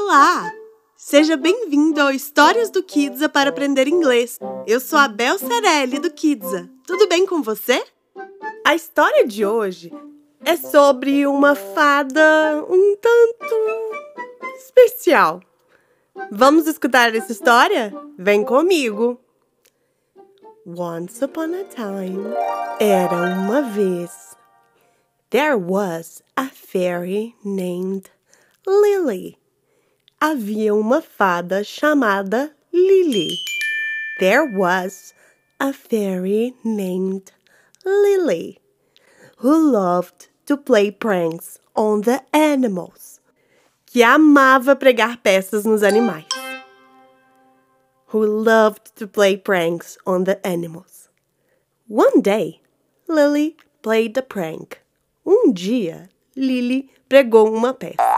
Olá! Seja bem-vindo ao Histórias do Kidsa para aprender inglês. Eu sou a Bel Cerelli do Kidsa. Tudo bem com você? A história de hoje é sobre uma fada um tanto especial. Vamos escutar essa história? Vem comigo! Once upon a time, era uma vez, there was a fairy named Lily. Havia uma fada chamada Lily. There was a fairy named Lily who loved to play pranks on the animals. Que amava pregar peças nos animais. Who loved to play pranks on the animals. One day, Lily played a prank. Um dia, Lily pregou uma peça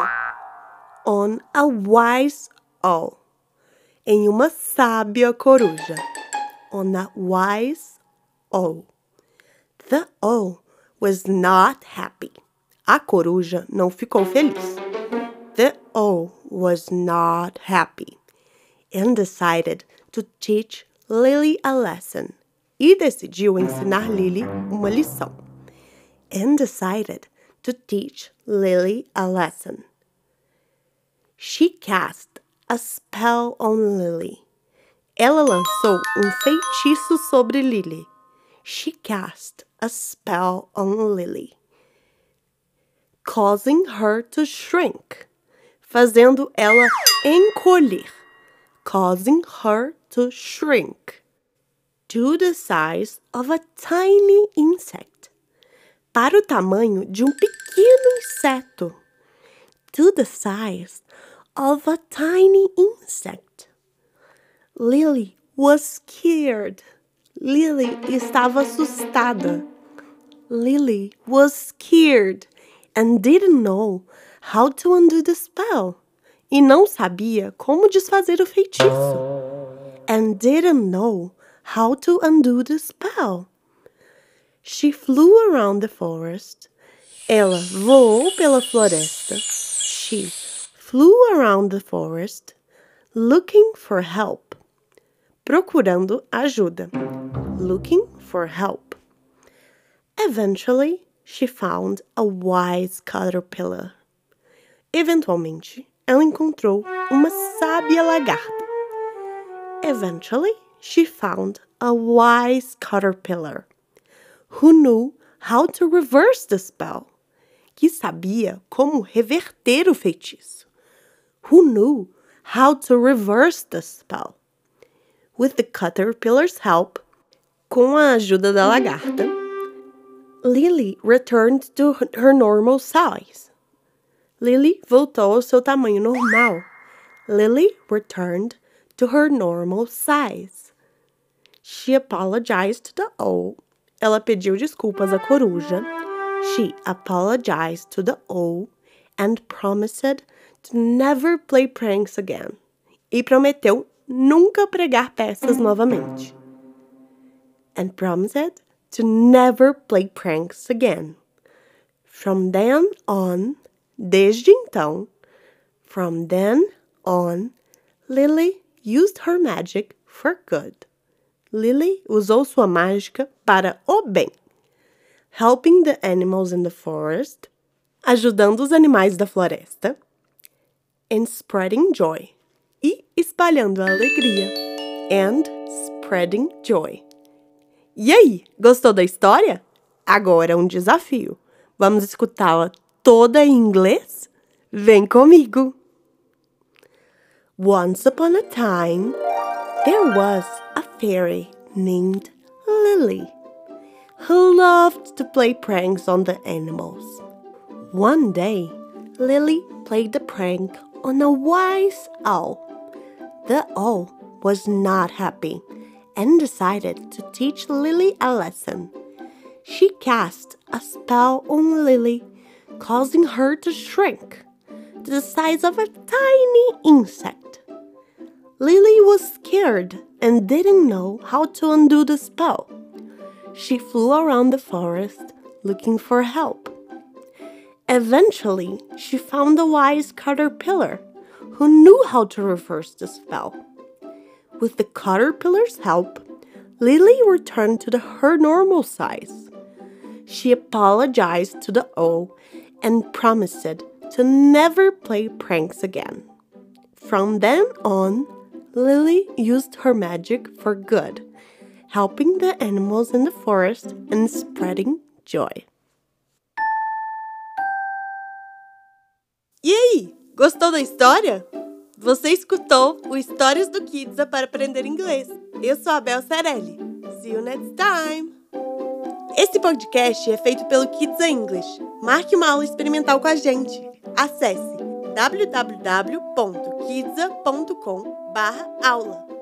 on a wise owl. Em uma sábia coruja. On a wise owl. The owl was not happy. A coruja não ficou feliz. The owl was not happy and decided to teach Lily a lesson. E decidiu ensinar Lily uma lição. And decided to teach Lily a lesson. She cast a spell on Lily. Ela lançou um feitiço sobre Lily. She cast a spell on Lily, causing her to shrink, fazendo ela encolher, causing her to shrink to the size of a tiny insect, para o tamanho de um pequeno inseto, to the size of a tiny insect. Lily was scared. Lily estava assustada. Lily was scared and didn't know how to undo the spell. E não sabia como desfazer o feitiço. And didn't know how to undo the spell. She flew around the forest. Ela voou pela floresta. She flew around the forest looking for help. Procurando ajuda. Looking for help. Eventually, she found a wise caterpillar. Eventualmente, ela encontrou uma sábia lagarta. Eventually, she found a wise caterpillar who knew how to reverse the spell, que sabia como reverter o feitiço who knew how to reverse the spell. With the caterpillar's help, com a ajuda da lagarta, Lily returned to her normal size. Lily voltou ao seu tamanho normal. Lily returned to her normal size. She apologized to the owl. Ela pediu desculpas à coruja. She apologized to the owl and promised to never play pranks again. E prometeu nunca pregar peças novamente. And promised to never play pranks again. From then on, desde então, from then on, Lily used her magic for good. Lily usou sua mágica para o bem, helping the animals in the forest, ajudando os animais da floresta, and spreading joy. E espalhando a alegria. And spreading joy. E aí, gostou da história? Agora um desafio. Vamos escutá-la toda em inglês? Vem comigo! Once upon a time, there was a fairy named Lily who loved to play pranks on the animals. One day, Lily played a prank on a wise owl. The owl was not happy and decided to teach Lily a lesson. She cast a spell on Lily, causing her to shrink to the size of a tiny insect. Lily was scared and didn't know how to undo the spell. She flew around the forest looking for help. Eventually, she found a wise caterpillar who knew how to reverse the spell. With the caterpillar's help, Lily returned to the, her normal size. She apologized to the owl and promised to never play pranks again. From then on, Lily used her magic for good, helping the animals in the forest and spreading joy. E aí, gostou da história? Você escutou o Histórias do Kidsa para aprender inglês. Eu sou a Bel Cerelli. See you next time! Esse podcast é feito pelo Kids English. Marque uma aula experimental com a gente. Acesse www.kidsa.com/aula.